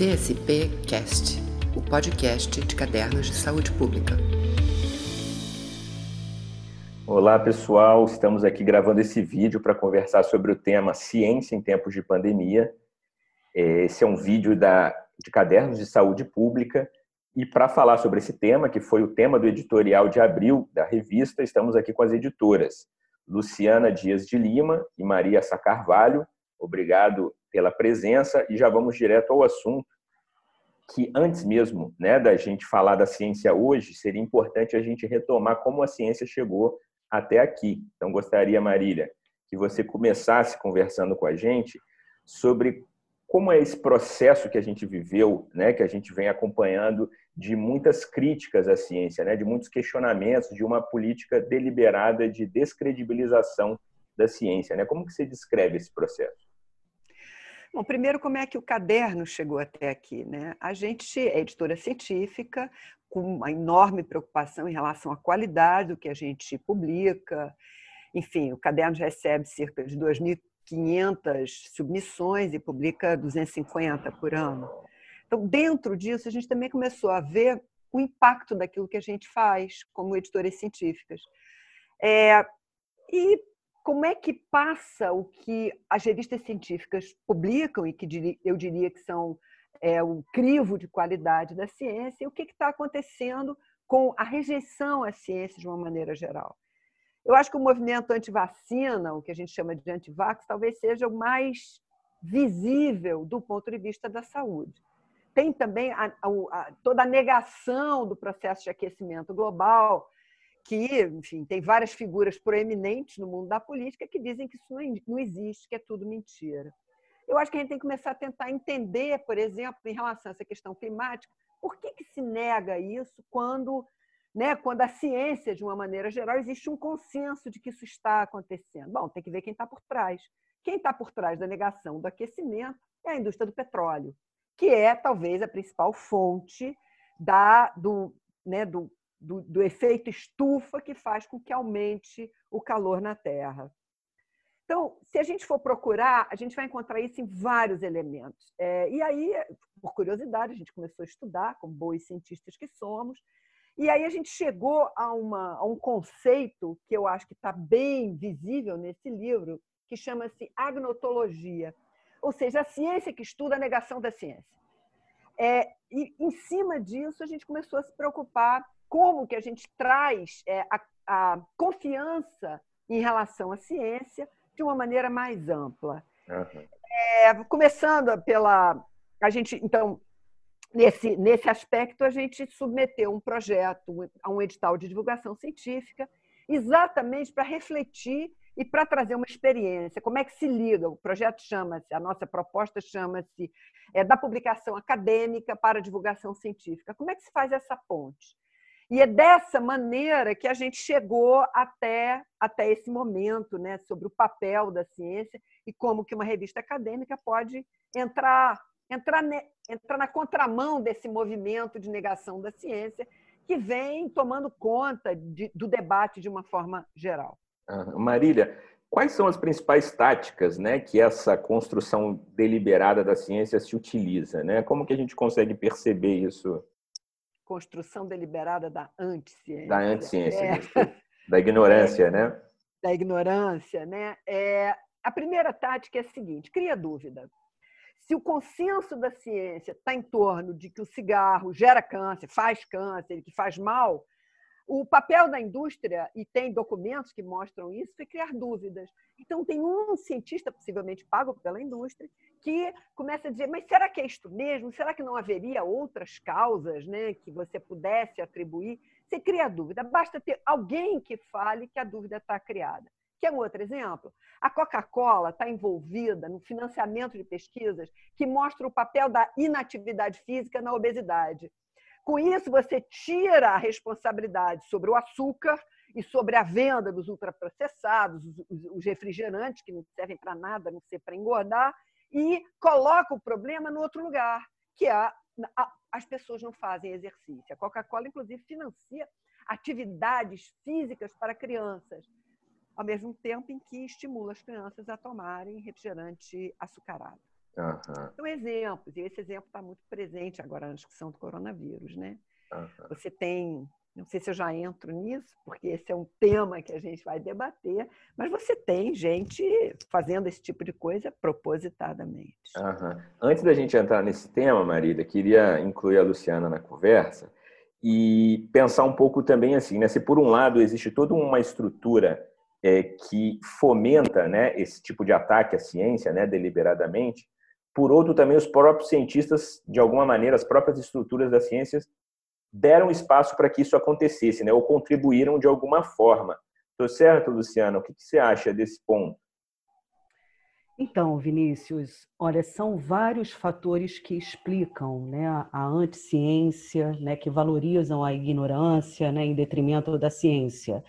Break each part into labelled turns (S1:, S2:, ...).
S1: CSP Cast, o podcast de cadernos de saúde pública.
S2: Olá, pessoal. Estamos aqui gravando esse vídeo para conversar sobre o tema Ciência em Tempos de Pandemia. É, esse é um vídeo da, de cadernos de saúde pública. E para falar sobre esse tema, que foi o tema do editorial de abril da revista, estamos aqui com as editoras Luciana Dias de Lima e Maria Sacarvalho. Obrigado pela presença e já vamos direto ao assunto que antes mesmo né, da gente falar da ciência hoje, seria importante a gente retomar como a ciência chegou até aqui. Então, gostaria, Marília, que você começasse conversando com a gente sobre como é esse processo que a gente viveu, né, que a gente vem acompanhando de muitas críticas à ciência, né, de muitos questionamentos de uma política deliberada de descredibilização da ciência, né? Como que você descreve esse processo?
S3: Bom, primeiro, como é que o caderno chegou até aqui? Né? A gente é editora científica, com uma enorme preocupação em relação à qualidade do que a gente publica. Enfim, o caderno recebe cerca de 2.500 submissões e publica 250 por ano. Então, dentro disso, a gente também começou a ver o impacto daquilo que a gente faz como editoras científicas. É, e como é que passa o que as revistas científicas publicam e que eu diria que são é, o crivo de qualidade da ciência e o que está acontecendo com a rejeição à ciência de uma maneira geral. Eu acho que o movimento anti-vacina, o que a gente chama de anti-vax, talvez seja o mais visível do ponto de vista da saúde. Tem também a, a, a, toda a negação do processo de aquecimento global, que, enfim, tem várias figuras proeminentes no mundo da política que dizem que isso não existe, que é tudo mentira. Eu acho que a gente tem que começar a tentar entender, por exemplo, em relação a essa questão climática, por que, que se nega isso quando, né, quando a ciência, de uma maneira geral, existe um consenso de que isso está acontecendo? Bom, tem que ver quem está por trás. Quem está por trás da negação do aquecimento é a indústria do petróleo, que é talvez a principal fonte da, do, né, do do, do efeito estufa que faz com que aumente o calor na Terra. Então, se a gente for procurar, a gente vai encontrar isso em vários elementos. É, e aí, por curiosidade, a gente começou a estudar, como boas cientistas que somos, e aí a gente chegou a, uma, a um conceito que eu acho que está bem visível nesse livro, que chama-se agnotologia, ou seja, a ciência que estuda a negação da ciência. É, e em cima disso, a gente começou a se preocupar como que a gente traz é, a, a, confiança em relação à ciência de uma maneira mais ampla. Uhum. É, começando pela. A gente, então, nesse, nesse aspecto, a gente submeteu um projeto a um edital de divulgação científica, exatamente para refletir e para trazer uma experiência. Como é que se liga? O projeto chama-se, a nossa proposta chama-se é, da publicação acadêmica para a divulgação científica. Como é que se faz essa ponte? E é dessa maneira que a gente chegou até, até esse momento, né, sobre o papel da ciência e como que uma revista acadêmica pode entrar, entrar, ne, entrar na contramão desse movimento de negação da ciência que vem tomando conta de, do debate de uma forma geral.
S2: Marília, quais são as principais táticas né, que essa construção deliberada da ciência se utiliza? Né? Como que a gente consegue perceber isso
S3: construção deliberada da anticiência.
S2: Da anticiência, é. da ignorância, é. né?
S3: Da ignorância, né? É, a primeira tática é a seguinte: cria dúvida. Se o consenso da ciência está em torno de que o cigarro gera câncer, faz câncer, que faz mal, o papel da indústria, e tem documentos que mostram isso, é criar dúvidas. Então, tem um cientista, possivelmente pago pela indústria, que começa a dizer: mas será que é isto mesmo? Será que não haveria outras causas né, que você pudesse atribuir? Você cria dúvida. Basta ter alguém que fale que a dúvida está criada. Quer um outro exemplo? A Coca-Cola está envolvida no financiamento de pesquisas que mostram o papel da inatividade física na obesidade. Com isso, você tira a responsabilidade sobre o açúcar e sobre a venda dos ultraprocessados, os refrigerantes, que não servem para nada, não ser para engordar, e coloca o problema no outro lugar, que é a, a, as pessoas não fazem exercício. A Coca-Cola, inclusive, financia atividades físicas para crianças, ao mesmo tempo em que estimula as crianças a tomarem refrigerante açucarado. Uhum. São exemplos, e esse exemplo está muito presente agora na discussão do coronavírus, né? Uhum. Você tem não sei se eu já entro nisso, porque esse é um tema que a gente vai debater, mas você tem gente fazendo esse tipo de coisa propositadamente.
S2: Uhum. Antes da gente entrar nesse tema, Marília, queria incluir a Luciana na conversa e pensar um pouco também assim, né? Se por um lado existe toda uma estrutura é, que fomenta né, esse tipo de ataque à ciência, né, deliberadamente, por outro também os próprios cientistas, de alguma maneira, as próprias estruturas das ciências deram espaço para que isso acontecesse, né? ou contribuíram de alguma forma. Estou certo, Luciana? O que você acha desse ponto?
S4: Então, Vinícius, olha, são vários fatores que explicam né, a anticiência, né, que valorizam a ignorância né, em detrimento da ciência.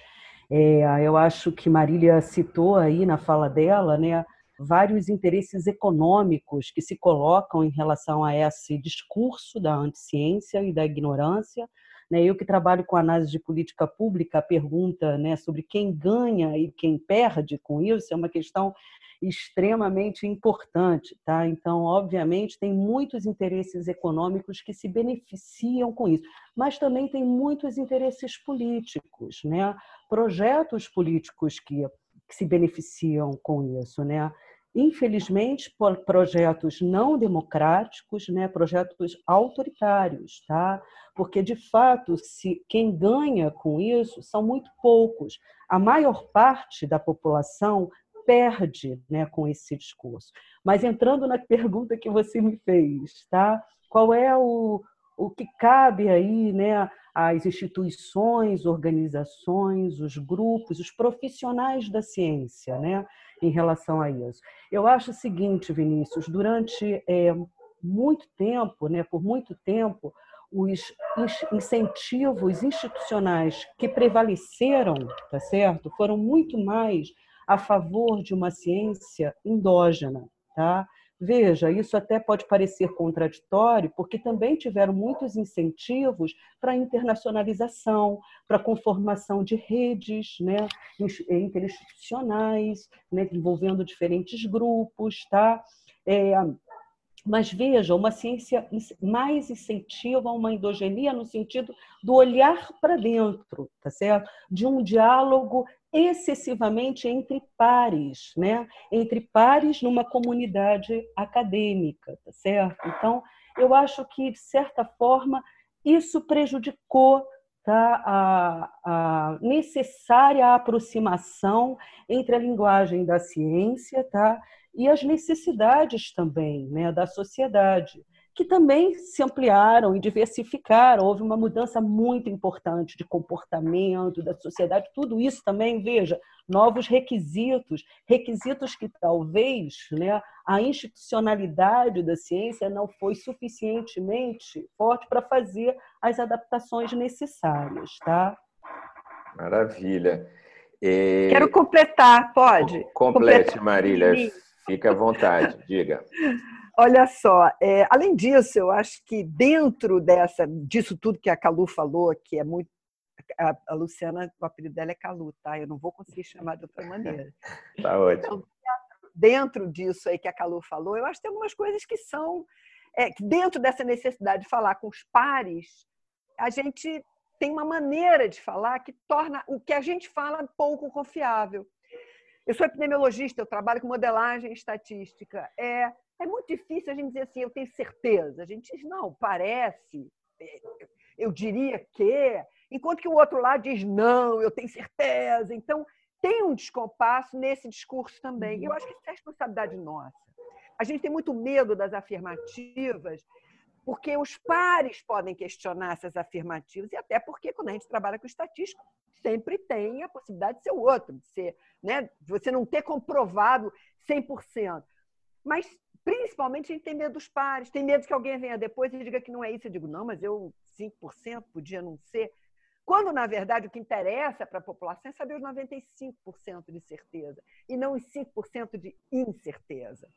S4: É, eu acho que Marília citou aí na fala dela né, vários interesses econômicos que se colocam em relação a esse discurso da anticiência e da ignorância. Né? Eu que trabalho com análise de política pública, a pergunta né, sobre quem ganha e quem perde com isso é uma questão extremamente importante, tá? Então, obviamente, tem muitos interesses econômicos que se beneficiam com isso, mas também tem muitos interesses políticos, né? Projetos políticos que, que se beneficiam com isso, né? Infelizmente, por projetos não democráticos, né, projetos autoritários, tá? Porque de fato, se quem ganha com isso são muito poucos. A maior parte da população perde, né, com esse discurso. Mas entrando na pergunta que você me fez, tá? Qual é o, o que cabe aí, né, às instituições, organizações, os grupos, os profissionais da ciência, né? em relação a isso. Eu acho o seguinte, Vinícius, durante é, muito tempo, né, por muito tempo, os incentivos institucionais que prevaleceram, tá certo, foram muito mais a favor de uma ciência endógena, tá? Veja, isso até pode parecer contraditório, porque também tiveram muitos incentivos para internacionalização, para conformação de redes né, interinstitucionais, né, envolvendo diferentes grupos. Tá? É, mas veja, uma ciência mais incentiva uma endogenia no sentido do olhar para dentro, tá certo? De um diálogo excessivamente entre pares, né? Entre pares numa comunidade acadêmica, tá certo? Então, eu acho que de certa forma isso prejudicou tá, a, a necessária aproximação entre a linguagem da ciência, tá? E as necessidades também, né, da sociedade que também se ampliaram e diversificaram. Houve uma mudança muito importante de comportamento da sociedade. Tudo isso também, veja, novos requisitos, requisitos que talvez né, a institucionalidade da ciência não foi suficientemente forte para fazer as adaptações necessárias. Tá?
S2: Maravilha.
S3: E... Quero completar, pode?
S2: Complete, completar. Marília. Fica à vontade, diga.
S3: Olha só, é, além disso, eu acho que dentro dessa, disso tudo que a Calu falou, que é muito. A, a Luciana, o apelido dela é Calu, tá? Eu não vou conseguir chamar de outra maneira.
S2: tá ótimo. Então,
S3: dentro disso aí que a Calu falou, eu acho que tem algumas coisas que são. É, dentro dessa necessidade de falar com os pares, a gente tem uma maneira de falar que torna o que a gente fala pouco confiável. Eu sou epidemiologista, eu trabalho com modelagem estatística. É, é muito difícil a gente dizer assim, eu tenho certeza. A gente diz, não, parece, eu diria que. Enquanto que o outro lado diz, não, eu tenho certeza. Então, tem um descompasso nesse discurso também. Eu acho que isso é responsabilidade nossa. A gente tem muito medo das afirmativas, porque os pares podem questionar essas afirmativas, e até porque, quando a gente trabalha com estatística, sempre tem a possibilidade de ser o outro, de ser, né, você não ter comprovado 100%. Mas Principalmente a gente tem medo dos pares, tem medo que alguém venha depois e diga que não é isso. Eu digo, não, mas eu 5% podia não ser. Quando, na verdade, o que interessa para a população é saber os 95% de certeza e não os 5% de incerteza.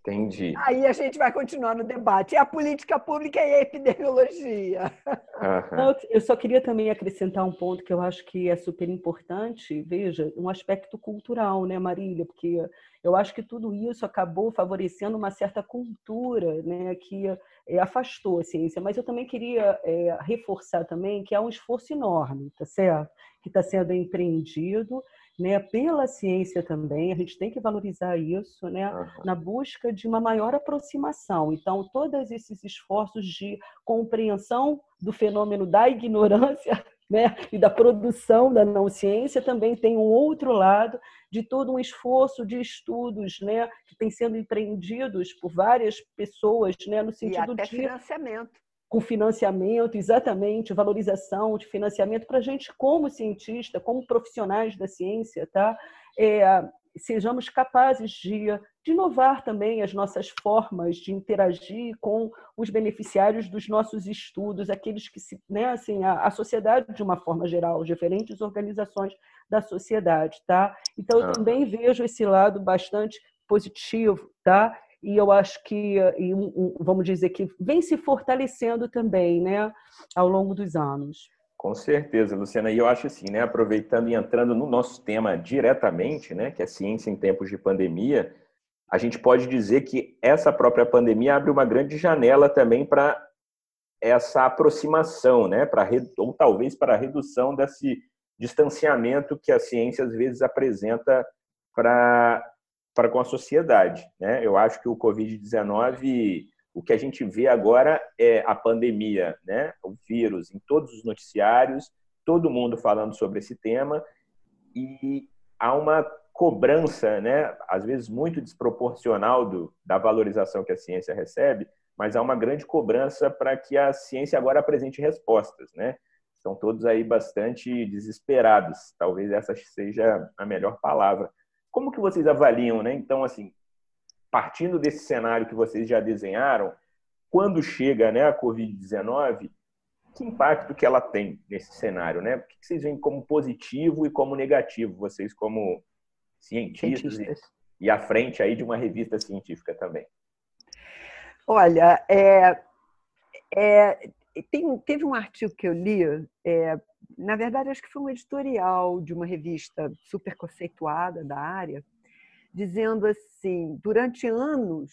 S2: Entendi.
S3: Aí a gente vai continuar no debate. É a política pública e a epidemiologia.
S4: Uhum. Eu só queria também acrescentar um ponto que eu acho que é super importante. Veja, um aspecto cultural, né, Marília? Porque eu acho que tudo isso acabou favorecendo uma certa cultura né, que é, afastou a ciência. Mas eu também queria é, reforçar também que há um esforço enorme, tá certo? Que está sendo empreendido né, pela ciência também, a gente tem que valorizar isso, né, uhum. na busca de uma maior aproximação. Então, todos esses esforços de compreensão do fenômeno da ignorância né, e da produção da não ciência também tem um outro lado de todo um esforço de estudos, né, que tem sendo empreendidos por várias pessoas, né, no sentido
S3: e até
S4: de
S3: financiamento
S4: com financiamento, exatamente, valorização de financiamento para a gente, como cientista, como profissionais da ciência, tá? É, sejamos capazes de, de inovar também as nossas formas de interagir com os beneficiários dos nossos estudos, aqueles que se, né, assim, a, a sociedade de uma forma geral, diferentes organizações da sociedade, tá? Então eu também vejo esse lado bastante positivo, tá? E eu acho que, e, vamos dizer que vem se fortalecendo também, né, ao longo dos anos.
S2: Com certeza, Luciana. E eu acho assim, né, aproveitando e entrando no nosso tema diretamente, né, que é ciência em tempos de pandemia, a gente pode dizer que essa própria pandemia abre uma grande janela também para essa aproximação, né, para ou talvez para a redução desse distanciamento que a ciência às vezes apresenta para para com a sociedade. Né? Eu acho que o Covid-19, o que a gente vê agora é a pandemia, né? o vírus em todos os noticiários, todo mundo falando sobre esse tema, e há uma cobrança, né? às vezes muito desproporcional do, da valorização que a ciência recebe, mas há uma grande cobrança para que a ciência agora apresente respostas. Né? Estão todos aí bastante desesperados, talvez essa seja a melhor palavra como que vocês avaliam, né? Então, assim, partindo desse cenário que vocês já desenharam, quando chega né, a Covid-19, que impacto que ela tem nesse cenário, né? O que vocês veem como positivo e como negativo, vocês como cientistas, cientistas. E, e à frente aí de uma revista científica também?
S3: Olha, é, é, tem, teve um artigo que eu li, é, na verdade, acho que foi um editorial de uma revista super conceituada da área, dizendo assim: durante anos,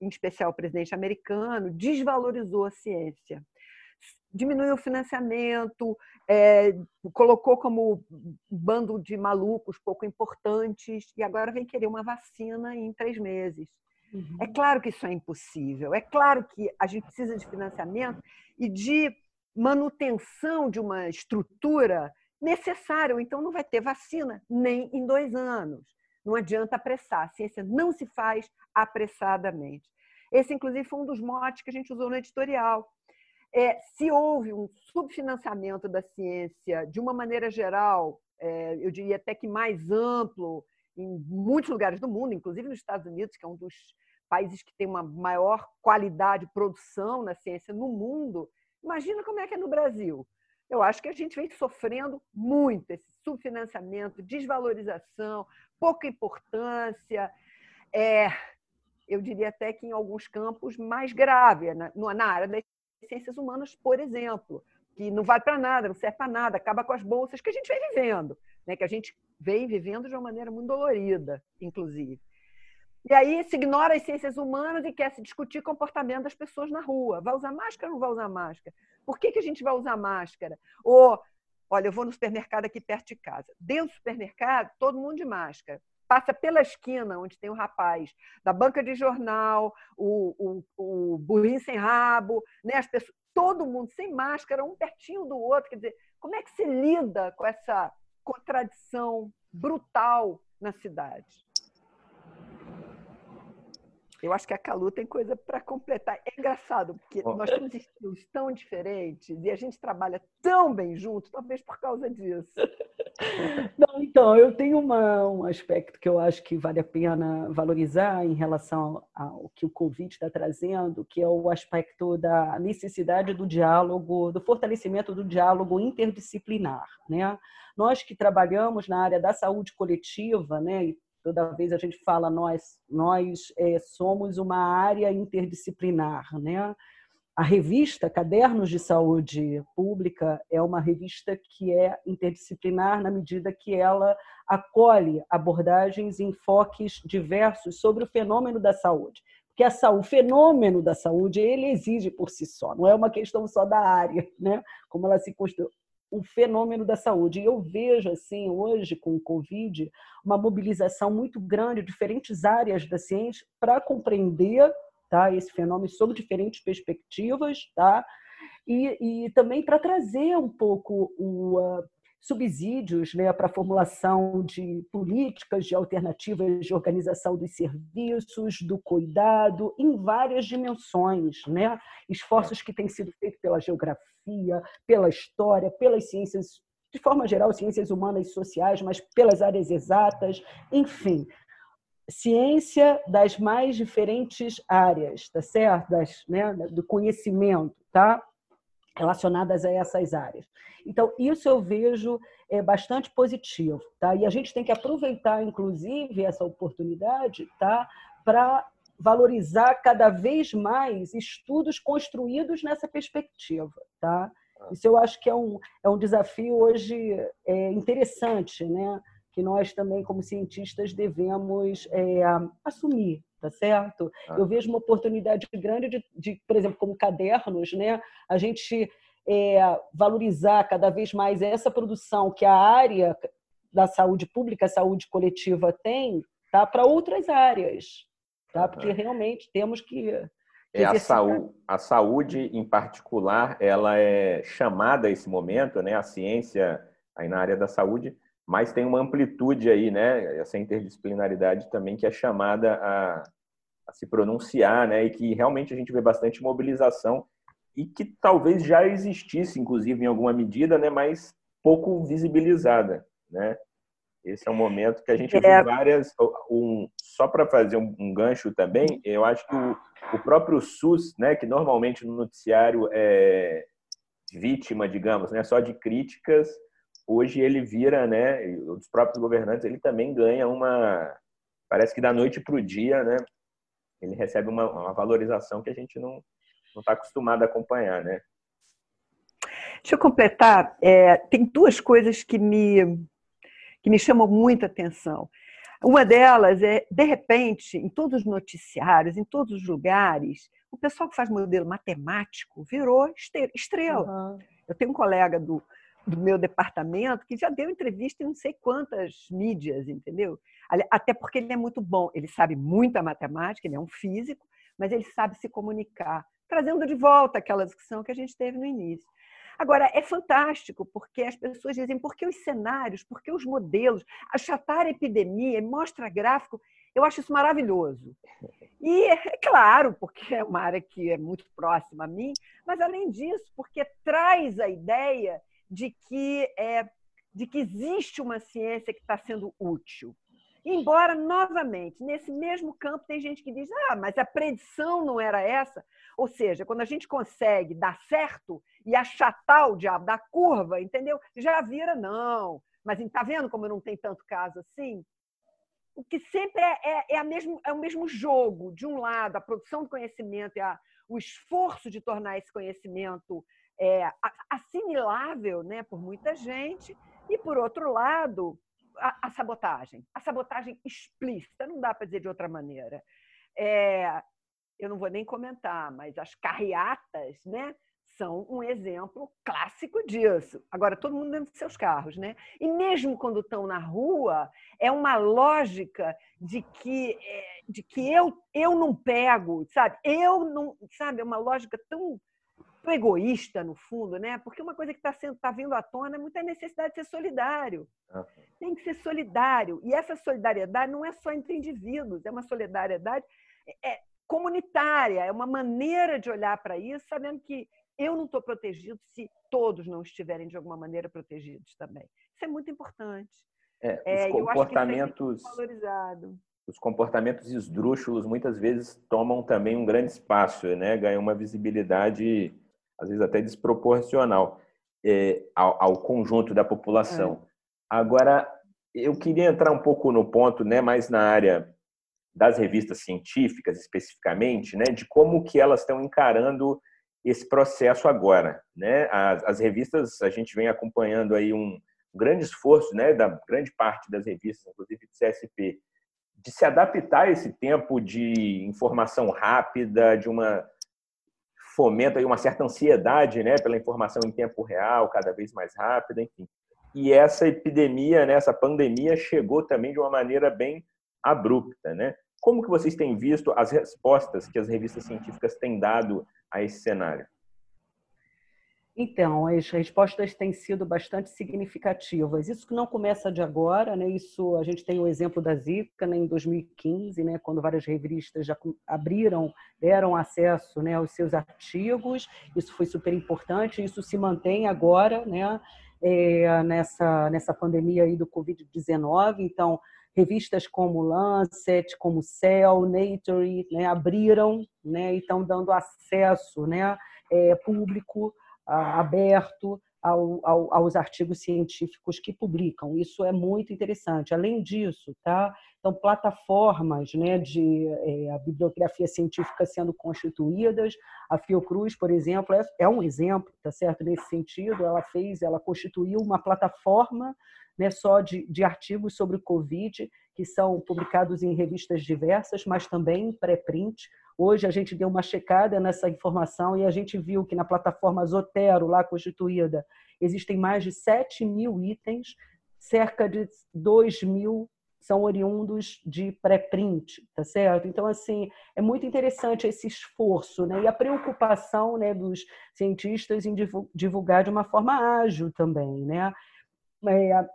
S3: em especial o presidente americano, desvalorizou a ciência. Diminuiu o financiamento, é, colocou como bando de malucos pouco importantes, e agora vem querer uma vacina em três meses. Uhum. É claro que isso é impossível, é claro que a gente precisa de financiamento e de manutenção de uma estrutura necessária, então não vai ter vacina nem em dois anos. Não adianta apressar, a ciência não se faz apressadamente. Esse, inclusive, foi um dos motes que a gente usou no editorial. É, se houve um subfinanciamento da ciência de uma maneira geral, é, eu diria até que mais amplo, em muitos lugares do mundo, inclusive nos Estados Unidos, que é um dos países que tem uma maior qualidade de produção na ciência no mundo, Imagina como é que é no Brasil. Eu acho que a gente vem sofrendo muito esse subfinanciamento, desvalorização, pouca importância. É, eu diria até que em alguns campos mais grave, na, na área das ciências humanas, por exemplo, que não vale para nada, não serve para nada, acaba com as bolsas que a gente vem vivendo, né? que a gente vem vivendo de uma maneira muito dolorida, inclusive. E aí se ignora as ciências humanas e quer se discutir comportamento das pessoas na rua. Vai usar máscara ou não vai usar máscara? Por que, que a gente vai usar máscara? Ou, olha, eu vou no supermercado aqui perto de casa. Dentro do supermercado, todo mundo de máscara. Passa pela esquina, onde tem o um rapaz da banca de jornal, o, o, o burrinho sem rabo, né? As pessoas, todo mundo sem máscara, um pertinho do outro. Quer dizer, como é que se lida com essa contradição brutal na cidade? Eu acho que a Calu tem coisa para completar. É engraçado, porque nós temos estilos tão diferentes e a gente trabalha tão bem junto, talvez por causa disso.
S4: Não, então, eu tenho uma, um aspecto que eu acho que vale a pena valorizar em relação ao que o Covid está trazendo, que é o aspecto da necessidade do diálogo, do fortalecimento do diálogo interdisciplinar. Né? Nós que trabalhamos na área da saúde coletiva, né, toda vez a gente fala nós, nós é, somos uma área interdisciplinar, né? A revista Cadernos de Saúde Pública é uma revista que é interdisciplinar na medida que ela acolhe abordagens e enfoques diversos sobre o fenômeno da saúde. Porque a saúde, o fenômeno da saúde, ele exige por si só, não é uma questão só da área, né? como ela se o fenômeno da saúde. E eu vejo, assim, hoje, com o Covid, uma mobilização muito grande de diferentes áreas da ciência para compreender tá, esse fenômeno sob diferentes perspectivas, tá? E, e também para trazer um pouco o, uh, subsídios né, para a formulação de políticas de alternativas de organização dos serviços, do cuidado, em várias dimensões. Né? Esforços que têm sido feitos pela geografia, pela história, pelas ciências, de forma geral, ciências humanas e sociais, mas pelas áreas exatas, enfim. Ciência das mais diferentes áreas, tá certo? Das, né, do conhecimento, tá? relacionadas a essas áreas. Então, isso eu vejo é, bastante positivo. Tá? E a gente tem que aproveitar, inclusive, essa oportunidade tá? para valorizar cada vez mais estudos construídos nessa perspectiva. Tá? Isso eu acho que é um, é um desafio hoje é, interessante, né? que nós também, como cientistas, devemos é, assumir tá certo? Ah. Eu vejo uma oportunidade grande de, de, por exemplo, como cadernos, né? A gente é, valorizar cada vez mais essa produção que a área da saúde pública, a saúde coletiva tem, tá? Para outras áreas, tá? Porque realmente temos que
S2: é, a, saúde, a saúde, em particular, ela é chamada a esse momento, né? A ciência aí na área da saúde mas tem uma amplitude aí, né? Essa interdisciplinaridade também que é chamada a, a, se pronunciar, né? E que realmente a gente vê bastante mobilização e que talvez já existisse, inclusive, em alguma medida, né? Mas pouco visibilizada, né? Esse é um momento que a gente é. vê várias. Um, só para fazer um, um, gancho também, eu acho que o, o próprio SUS, né? Que normalmente no noticiário é vítima, digamos, né? Só de críticas hoje ele vira, né, os próprios governantes, ele também ganha uma, parece que da noite para o dia, né, ele recebe uma, uma valorização que a gente não está acostumado a acompanhar, né.
S3: Deixa eu completar, é, tem duas coisas que me, que me chamam muita atenção. Uma delas é, de repente, em todos os noticiários, em todos os lugares, o pessoal que faz modelo matemático virou estrela. Uhum. Eu tenho um colega do, do meu departamento que já deu entrevista em não sei quantas mídias, entendeu? Até porque ele é muito bom, ele sabe muita matemática, ele é um físico, mas ele sabe se comunicar, trazendo de volta aquela discussão que a gente teve no início. Agora, é fantástico, porque as pessoas dizem por que os cenários, por que os modelos, achatar a epidemia, mostra gráfico, eu acho isso maravilhoso. E, é claro, porque é uma área que é muito próxima a mim, mas além disso, porque traz a ideia de que, é, de que existe uma ciência que está sendo útil. Embora, novamente, nesse mesmo campo tem gente que diz: ah, mas a predição não era essa. Ou seja, quando a gente consegue dar certo e achatar o diabo da curva, entendeu? Já vira não. Mas está vendo como não tem tanto caso assim? O que sempre é, é, é, mesmo, é o mesmo jogo. De um lado, a produção do conhecimento e a, o esforço de tornar esse conhecimento é, assimilável né, por muita gente, e, por outro lado, a, a sabotagem. A sabotagem explícita, não dá para dizer de outra maneira. É, eu não vou nem comentar, mas as carreatas né, são um exemplo clássico disso. Agora, todo mundo dentro de seus carros, né? E mesmo quando estão na rua, é uma lógica de que, é, de que eu, eu não pego, sabe? Eu não, sabe? É uma lógica tão egoísta, no fundo, né? Porque uma coisa que está tá vindo à tona é muita necessidade de ser solidário. Uhum. Tem que ser solidário. E essa solidariedade não é só entre indivíduos, é uma solidariedade é, comunitária, é uma maneira de olhar para isso, sabendo que eu não estou protegido se todos não estiverem de alguma maneira protegidos também. Isso é muito importante.
S2: É, é, os comportamentos valorizado. Os comportamentos esdrúxulos muitas vezes tomam também um grande espaço, né? Ganham uma visibilidade às vezes até desproporcional é, ao, ao, conjunto da população. É. Agora, eu queria entrar um pouco no ponto, né, mais na área das revistas científicas especificamente, né, de como que elas estão encarando esse processo agora, né? As, as revistas a gente vem acompanhando aí um grande esforço, né, da grande parte das revistas, inclusive de CSP, de se adaptar a esse tempo de informação rápida, de uma fomenta aí uma certa ansiedade, né, pela informação em tempo real, cada vez mais rápida, enfim. E essa epidemia, né, essa pandemia chegou também de uma maneira bem abrupta, né? Como que vocês têm visto as respostas que as revistas científicas têm dado a esse cenário?
S4: Então, as respostas têm sido bastante significativas. Isso que não começa de agora, né? Isso a gente tem o exemplo da Zika, né? Em 2015, né? Quando várias revistas já abriram, deram acesso, né? Aos seus artigos. Isso foi super importante. Isso se mantém agora, né? É, nessa nessa pandemia aí do Covid-19. Então, revistas como Lancet, como Cell, Nature, né? Abriram, né? E estão dando acesso, né? É, público aberto ao, ao, aos artigos científicos que publicam. Isso é muito interessante. Além disso, tá? Então, plataformas né, de é, a bibliografia científica sendo constituídas. A Fiocruz, por exemplo, é, é um exemplo, tá certo? Nesse sentido, ela fez, ela constituiu uma plataforma né, só de, de artigos sobre o Covid, que são publicados em revistas diversas, mas também em pré-print, Hoje a gente deu uma checada nessa informação e a gente viu que na plataforma Zotero, lá constituída, existem mais de 7 mil itens, cerca de 2 mil são oriundos de pré-print, tá certo? Então, assim, é muito interessante esse esforço, né? E a preocupação né, dos cientistas em divulgar de uma forma ágil também, né? É,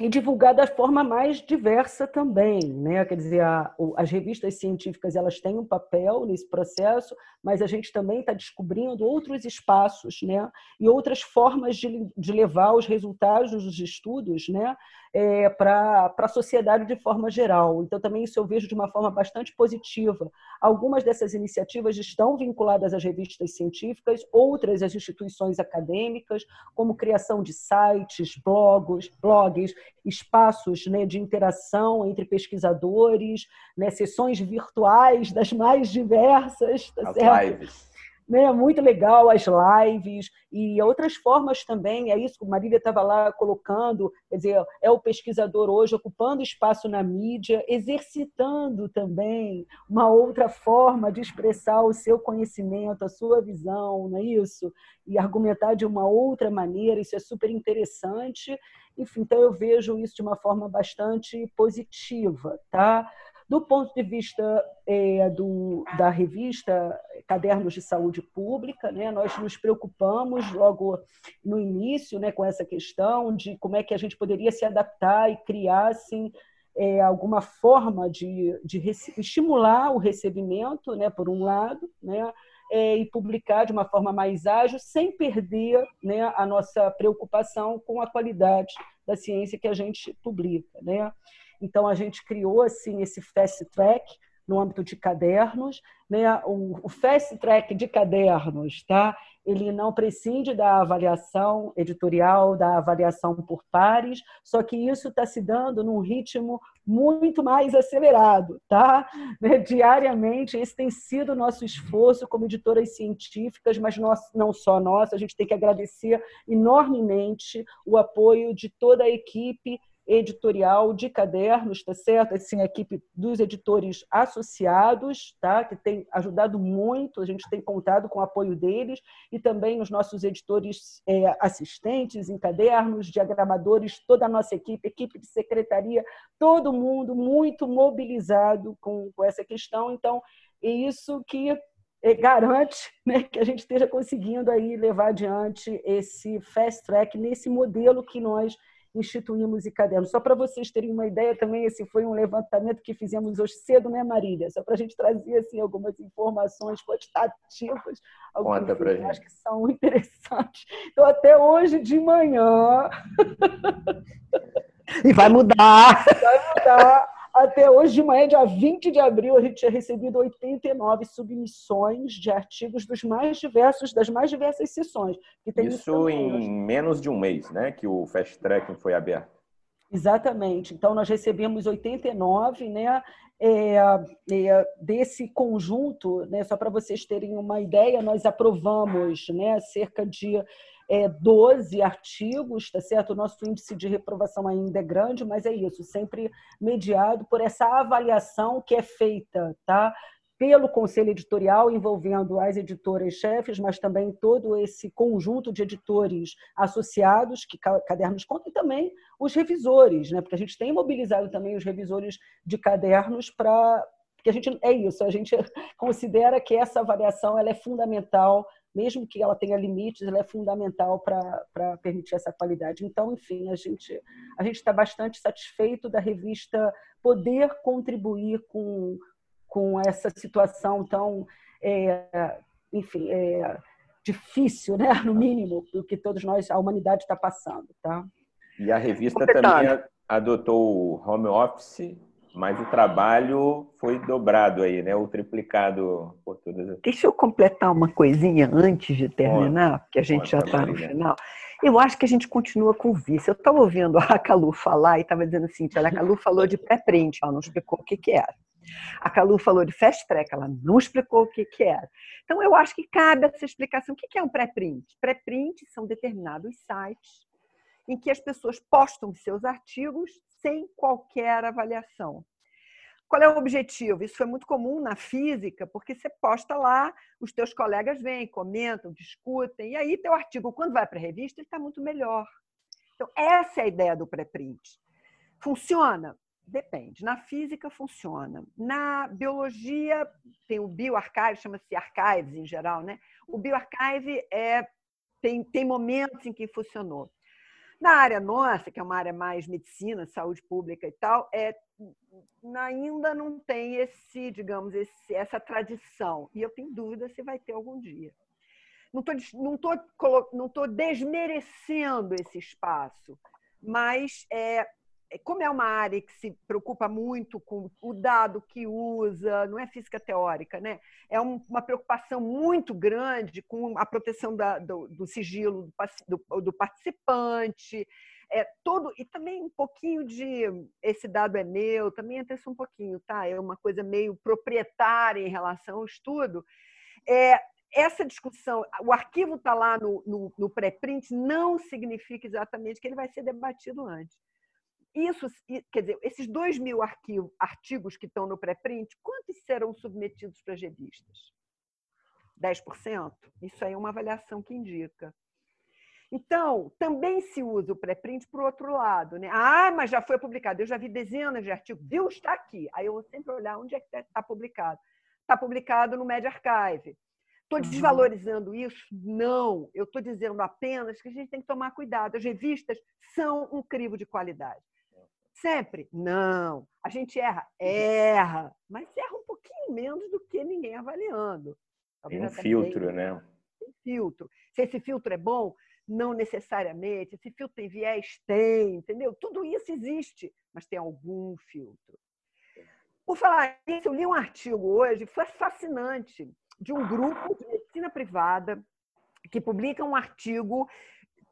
S4: e divulgar da forma mais diversa também, né? Quer dizer, a, as revistas científicas elas têm um papel nesse processo, mas a gente também está descobrindo outros espaços, né? E outras formas de, de levar os resultados dos estudos, né? É, para a sociedade de forma geral. Então, também isso eu vejo de uma forma bastante positiva. Algumas dessas iniciativas estão vinculadas às revistas científicas, outras às instituições acadêmicas, como criação de sites, blogs, blogs espaços né, de interação entre pesquisadores, né, sessões virtuais das mais diversas. Tá
S2: As certo? lives
S4: né? Muito legal as lives e outras formas também. É isso que Marília estava lá colocando, quer dizer, é o pesquisador hoje ocupando espaço na mídia, exercitando também uma outra forma de expressar o seu conhecimento, a sua visão, não é isso? E argumentar de uma outra maneira, isso é super interessante. Enfim, então eu vejo isso de uma forma bastante positiva, tá? Do ponto de vista é, do, da revista Cadernos de Saúde Pública, né, nós nos preocupamos logo no início né, com essa questão de como é que a gente poderia se adaptar e criar assim, é, alguma forma de, de estimular o recebimento, né, por um lado, né, é, e publicar de uma forma mais ágil, sem perder né, a nossa preocupação com a qualidade da ciência que a gente publica. Né? Então, a gente criou assim esse fast track no âmbito de cadernos. Né? O, o fast track de cadernos, tá? ele não prescinde da avaliação editorial, da avaliação por pares, só que isso está se dando num ritmo muito mais acelerado, tá? Né? Diariamente, esse tem sido o nosso esforço como editoras científicas, mas nós, não só nós, a gente tem que agradecer enormemente o apoio de toda a equipe editorial de cadernos, tá certo? Assim, a equipe dos editores associados, tá? Que tem ajudado muito, a gente tem contado com o apoio deles e também os nossos editores é, assistentes em cadernos, diagramadores, toda a nossa equipe, equipe de secretaria, todo mundo muito mobilizado com, com essa questão. Então, é isso que é, garante né, que a gente esteja conseguindo aí levar adiante esse fast track nesse modelo que nós instituímos e cadernos. Só para vocês terem uma ideia, também esse foi um levantamento que fizemos hoje cedo, né, Marília? Só para a gente trazer assim, algumas informações quantitativas,
S2: Conta para gente.
S4: acho que são interessantes. Então, até hoje de manhã.
S3: e vai mudar!
S4: Vai mudar. Até hoje de manhã, dia 20 de abril, a gente tinha recebido 89 submissões de artigos dos mais diversos, das mais diversas sessões.
S2: Isso em menos de um mês, né? Que o Fast Tracking foi aberto.
S4: Exatamente. Então, nós recebemos 89, né? É, é, desse conjunto, né, só para vocês terem uma ideia, nós aprovamos né, cerca de é, 12 artigos, tá certo? O nosso índice de reprovação ainda é grande, mas é isso, sempre mediado por essa avaliação que é feita, tá? pelo conselho editorial, envolvendo as editoras-chefes, mas também todo esse conjunto de editores associados, que cadernos contam, e também os revisores, né? porque a gente tem mobilizado também os revisores de cadernos para. Porque a gente é isso, a gente considera que essa avaliação ela é fundamental, mesmo que ela tenha limites, ela é fundamental para permitir essa qualidade. Então, enfim, a gente a gente está bastante satisfeito da revista poder contribuir com com essa situação tão, é, enfim, é, difícil, né? no mínimo, do que todos nós, a humanidade está passando. Tá?
S2: E a revista também adotou o home office, mas o trabalho foi dobrado aí, né? O triplicado por todas as...
S3: Deixa eu completar uma coisinha antes de terminar, porque a gente já está no final. Eu acho que a gente continua com o vício. Eu estava ouvindo a Calu falar e estava dizendo assim, olha, a Calu falou de pré-print, ela não explicou o que, que era. A Calu falou de fast track, ela não explicou o que, que era. Então, eu acho que cabe essa explicação. O que, que é um pré-print? Pré-print são determinados sites em que as pessoas postam seus artigos sem qualquer avaliação. Qual é o objetivo? Isso foi muito comum na física, porque você posta lá, os teus colegas vêm, comentam, discutem, e aí teu artigo, quando vai para a revista, ele está muito melhor. Então, essa é a ideia do pré-print. Funciona? Depende. Na física funciona. Na biologia tem o bioarchive, chama-se archives em geral, né? O bioarchive é tem, tem momentos em que funcionou. Na área nossa, que é uma área mais medicina, saúde pública e tal, é ainda não tem esse, digamos, esse, essa tradição. E eu tenho dúvida se vai ter algum dia. Não estou não não desmerecendo esse espaço, mas é, como é uma área que se preocupa muito com o dado que usa, não é física teórica, né? É uma preocupação muito grande com a proteção da, do, do, sigilo do, do, participante, é todo e também um pouquinho de esse dado é meu, também entra isso um pouquinho, tá? É uma coisa meio proprietária em relação ao estudo. É, essa discussão, o arquivo está lá no, no, no pré-print, não significa exatamente que ele vai ser debatido antes isso, quer dizer, esses dois mil arquivo, artigos que estão no pré-print, quantos serão submetidos para as revistas? 10%? Isso aí é uma avaliação que indica. Então, também se usa o pré-print para o outro lado. Né? Ah, mas já foi publicado. Eu já vi dezenas de artigos. Viu? Está aqui. Aí eu vou sempre olhar onde é que está publicado. Está publicado no Media Archive. Estou uhum. desvalorizando isso? Não. Eu estou dizendo apenas que a gente tem que tomar cuidado. As revistas são um crivo de qualidade. Sempre? Não. A gente erra? Erra. Mas erra um pouquinho menos do que ninguém avaliando.
S2: Talvez tem um filtro, né?
S3: Tem filtro. Se esse filtro é bom, não necessariamente. Esse filtro tem viés? Tem, entendeu? Tudo isso existe, mas tem algum filtro. Por falar isso, eu li um artigo hoje, foi fascinante, de um grupo de medicina privada que publica um artigo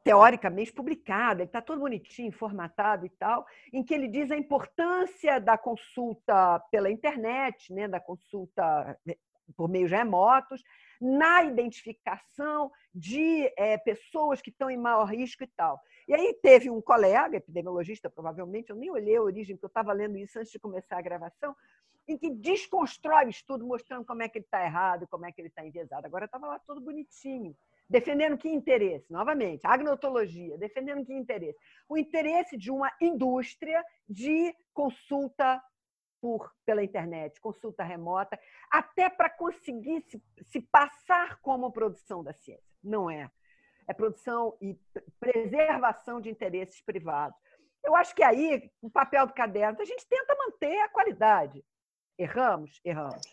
S3: teoricamente publicado, ele está todo bonitinho, formatado e tal, em que ele diz a importância da consulta pela internet, né, da consulta eh, por meios remotos, na identificação de é, pessoas que estão em maior risco e tal. E aí teve um colega, epidemiologista provavelmente, eu nem olhei a origem, porque eu estava lendo isso antes de começar a gravação, em que desconstrói o estudo, mostrando como é que ele está errado, como é que ele está enviesado. Agora estava lá todo bonitinho. Defendendo que interesse? Novamente, agnotologia, defendendo que interesse? O interesse de uma indústria de consulta por, pela internet, consulta remota, até para conseguir se, se passar como produção da ciência. Não é. É produção e preservação de interesses privados. Eu acho que aí, o papel do caderno, a gente tenta manter a qualidade. Erramos? Erramos.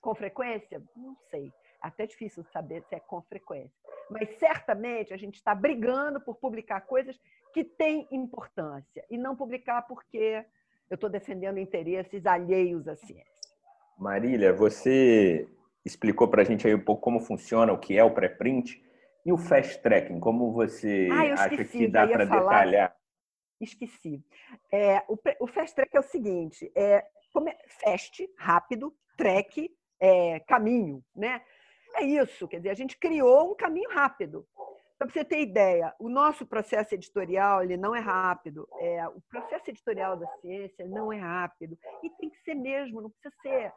S3: Com frequência? Não sei. Até difícil saber se é com frequência mas certamente a gente está brigando por publicar coisas que têm importância e não publicar porque eu estou defendendo interesses alheios à ciência.
S2: Marília, você explicou para a gente aí um pouco como funciona, o que é o pré-print e o fast tracking, como você ah, acha que dá para detalhar?
S3: esqueci. É, o, o fast track é o seguinte: é, fast, rápido, track, é, caminho, né? É isso, quer dizer, a gente criou um caminho rápido. Para você ter ideia, o nosso processo editorial ele não é rápido. É, o processo editorial da ciência não é rápido. E tem que ser mesmo, não precisa ser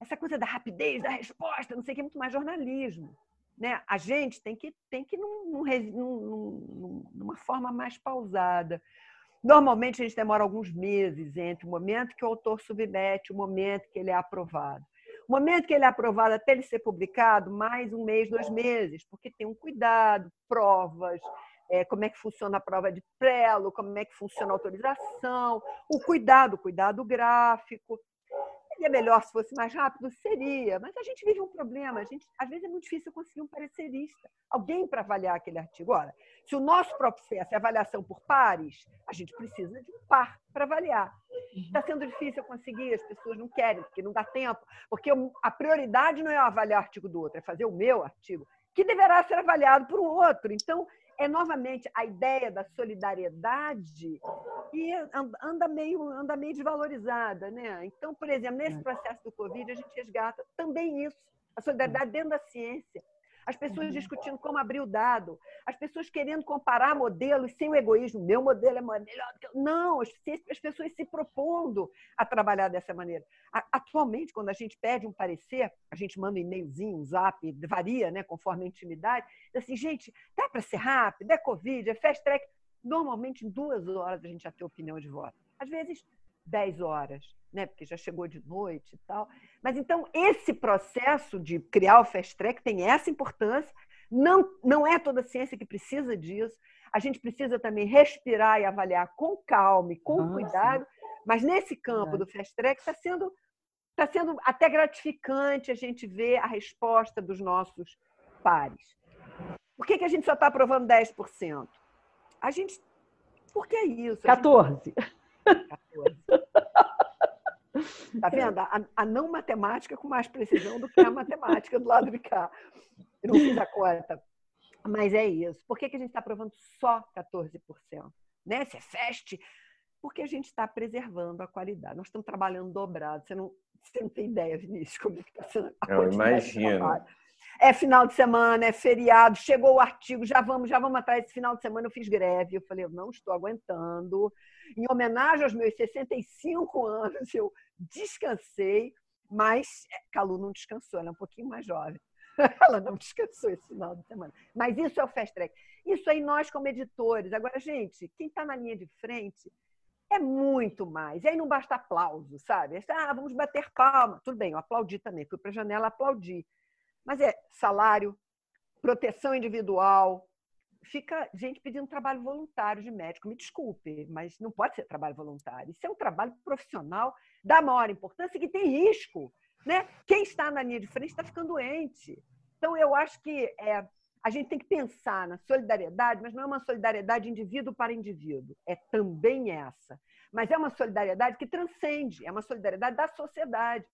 S3: essa coisa da rapidez, da resposta, não sei o que, é muito mais jornalismo. Né? A gente tem que tem que num, num, num, numa forma mais pausada. Normalmente a gente demora alguns meses entre o momento que o autor submete e o momento que ele é aprovado. O momento que ele é aprovado até ele ser publicado, mais um mês, dois meses, porque tem um cuidado, provas, é, como é que funciona a prova de prelo, como é que funciona a autorização, o cuidado, o cuidado gráfico. Seria melhor se fosse mais rápido? Seria, mas a gente vive um problema. A gente, às vezes é muito difícil conseguir um parecerista, alguém para avaliar aquele artigo. Ora, se o nosso processo é avaliação por pares, a gente precisa de um par para avaliar. Está uhum. sendo difícil conseguir, as pessoas não querem, porque não dá tempo, porque a prioridade não é avaliar o artigo do outro, é fazer o meu artigo, que deverá ser avaliado por um outro. Então, é novamente a ideia da solidariedade e anda meio, anda meio desvalorizada. Né? Então, por exemplo, nesse é. processo do Covid, a gente resgata também isso, a solidariedade dentro da ciência as pessoas uhum. discutindo como abrir o dado, as pessoas querendo comparar modelos sem o egoísmo. Meu modelo é melhor do que eu. Não, as, pessoas se propondo a trabalhar dessa maneira. Atualmente, quando a gente pede um parecer, a gente manda um e-mailzinho, um zap, varia né, conforme a intimidade, assim, gente, dá para ser rápido, é Covid, é fast track. Normalmente, em duas horas, a gente já tem opinião de voto. Às vezes, dez horas né? Porque já chegou de noite e tal. Mas então esse processo de criar o fast track tem essa importância. Não, não é toda ciência que precisa disso. A gente precisa também respirar e avaliar com calma e com ah, cuidado. Mas nesse campo do fast track está sendo, tá sendo até gratificante a gente ver a resposta dos nossos pares. Por que, que a gente só está aprovando 10%? A gente. Por que isso?
S4: 14%. Gente...
S3: 14%. Tá vendo? A, a, não matemática com mais precisão do que a matemática do lado de cá. Eu não fiz a conta. Mas é isso. Por que, que a gente está aprovando só 14%? Né? Se é fast, porque a gente está preservando a qualidade. Nós estamos trabalhando dobrado. Você não, você não tem ideia, Vinícius, como é que está sendo
S2: a Eu imagino.
S3: É final de semana, é feriado, chegou o artigo, já vamos, já vamos atrás. Esse final de semana eu fiz greve. Eu falei, eu não estou aguentando em homenagem aos meus 65 anos, eu descansei, mas é, Calu não descansou, ela é um pouquinho mais jovem. Ela não descansou esse final de semana. Mas isso é o fast track. Isso aí nós como editores. Agora, gente, quem está na linha de frente é muito mais. E aí não basta aplauso, sabe? Ah, vamos bater palma. Tudo bem, eu aplaudi também. Fui para a janela, aplaudi. Mas é salário, proteção individual, fica gente pedindo trabalho voluntário de médico. Me desculpe, mas não pode ser trabalho voluntário. Isso é um trabalho profissional da maior importância que tem risco. Né? Quem está na linha de frente está ficando doente. Então, eu acho que é, a gente tem que pensar na solidariedade, mas não é uma solidariedade indivíduo para indivíduo. É também essa. Mas é uma solidariedade que transcende, é uma solidariedade da sociedade.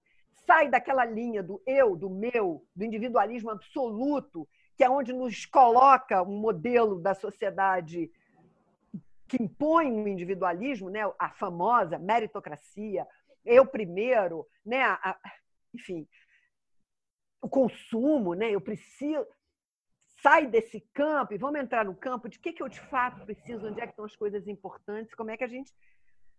S3: Sai daquela linha do eu, do meu, do individualismo absoluto que é onde nos coloca um modelo da sociedade que impõe um individualismo, né? a famosa meritocracia, eu primeiro, né? A, enfim, o consumo, né? eu preciso. Sai desse campo e vamos entrar no campo de que, que eu de fato preciso, onde é que estão as coisas importantes, como é que a gente.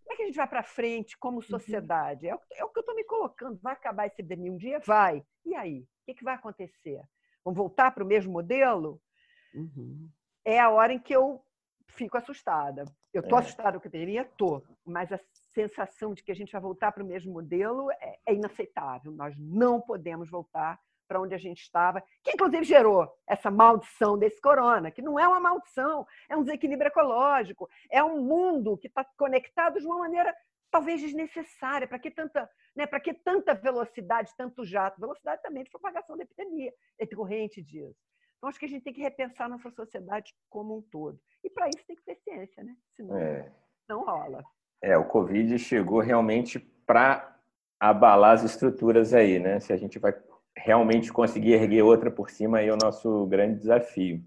S3: Como é que a gente vai para frente como uhum. sociedade? É, o, é que eu estou me colocando. Vai acabar esse epidemia um dia? Vai. E aí? O que, vai acontecer? vamos voltar para o mesmo modelo, uhum. é a hora em que eu fico assustada. Eu estou é. assustada com o que teria? Estou. Mas a sensação de que a gente vai voltar para o mesmo modelo é, é inaceitável. Nós não podemos voltar para onde a gente estava, que inclusive gerou essa maldição desse corona, que não é uma maldição, é um desequilíbrio ecológico, é um mundo que está conectado de uma maneira talvez desnecessária. Para que tanta, né? Para que tanta velocidade, tanto jato? Velocidade também de propagação da epidemia, é decorrente disso. Então, acho que a gente tem que repensar nossa sociedade como um todo. E para isso tem que ter ciência, né? Senão é. não rola.
S2: É, o Covid chegou realmente para abalar as estruturas aí, né? Se a gente vai realmente conseguir erguer outra por cima, é o nosso grande desafio.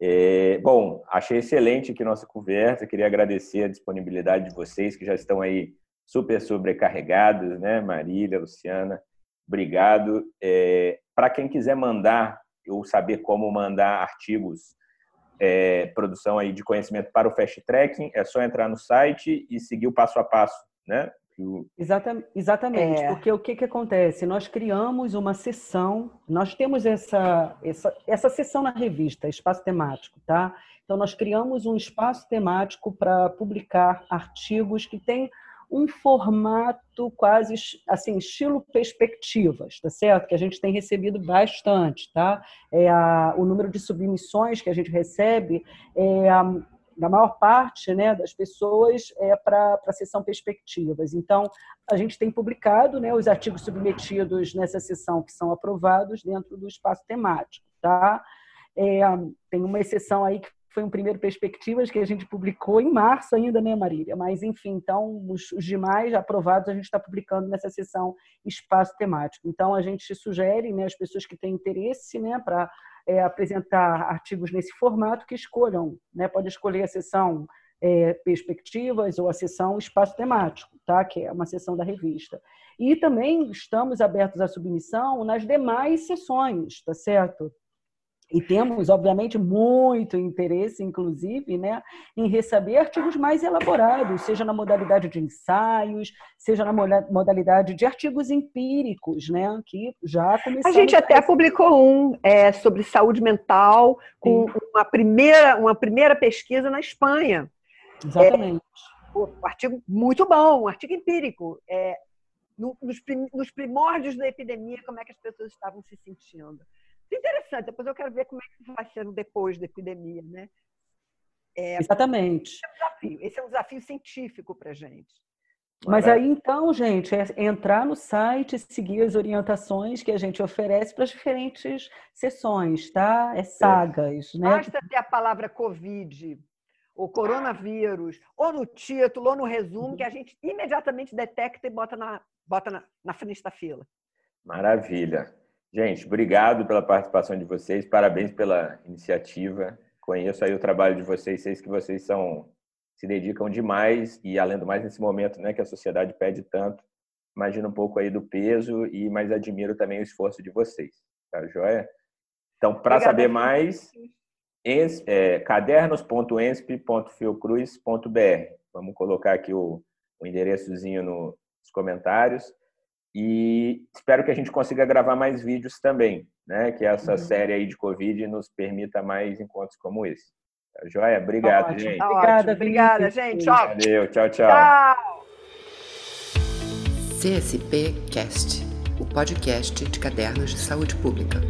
S2: É, bom, achei excelente aqui nossa conversa. Queria agradecer a disponibilidade de vocês que já estão aí super sobrecarregados, né, Marília, Luciana. Obrigado. É, Para quem quiser mandar ou saber como mandar artigos, é, produção aí de conhecimento para o Fast Tracking, é só entrar no site e seguir o passo a passo, né?
S4: Exatamente, exatamente é. porque o que, que acontece? Nós criamos uma sessão, nós temos essa, essa, essa sessão na revista, espaço temático, tá? Então, nós criamos um espaço temático para publicar artigos que têm um formato quase assim, estilo perspectivas, tá certo? Que a gente tem recebido bastante, tá? É a, o número de submissões que a gente recebe é a, da maior parte né, das pessoas é para a sessão perspectivas. Então, a gente tem publicado né, os artigos submetidos nessa sessão que são aprovados dentro do espaço temático. Tá? É, tem uma exceção aí que foi um primeiro Perspectivas que a gente publicou em março ainda, né, Marília? Mas, enfim, então, os, demais aprovados a gente está publicando nessa sessão Espaço Temático. Então, a gente sugere né, as pessoas que têm interesse né, para é, apresentar artigos nesse formato que escolham, né? Pode escolher a sessão é, perspectivas ou a sessão espaço temático, tá? Que é uma sessão da revista. E também estamos abertos à submissão nas demais sessões, tá certo? E temos, obviamente, muito interesse, inclusive, né, em receber artigos mais elaborados, seja na modalidade de ensaios, seja na modalidade de artigos empíricos, né, que já
S3: começamos... A gente até a... publicou um é, sobre saúde mental, com uma primeira, uma primeira pesquisa na Espanha.
S4: Exatamente.
S3: É, um artigo muito bom, um artigo empírico. É, nos primórdios da epidemia, como é que as pessoas estavam se sentindo interessante. Depois eu quero ver como é que vai ser depois da epidemia, né?
S4: É, Exatamente.
S3: Esse é, um desafio, esse é um desafio científico para a gente.
S4: Mas aí então, gente, é entrar no site, seguir as orientações que a gente oferece para as diferentes sessões, tá? É sagas, é. né?
S3: Basta ter a palavra Covid, ou coronavírus, ou no título, ou no resumo, que a gente imediatamente detecta e bota na, bota na, na frente da fila.
S2: Maravilha. Gente, obrigado pela participação de vocês, parabéns pela iniciativa. Conheço aí o trabalho de vocês, sei que vocês são se dedicam demais e além do mais nesse momento, né, que a sociedade pede tanto, imagino um pouco aí do peso e mais admiro também o esforço de vocês, tá joia? Então, para saber mais, é, cadernos.ensp.fiocruz.br. Vamos colocar aqui o, o endereçozinho nos comentários. E espero que a gente consiga gravar mais vídeos também, né? Que essa uhum. série aí de Covid nos permita mais encontros como esse. Tá joia? Obrigado, tá gente.
S3: Tá obrigada, obrigada, gente.
S2: Ó. Valeu, tchau, tchau. Tchau.
S1: CSP Cast, o podcast de cadernos de saúde pública.